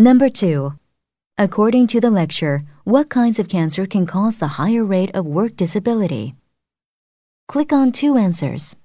Number 2. According to the lecture, what kinds of cancer can cause the higher rate of work disability? Click on two answers.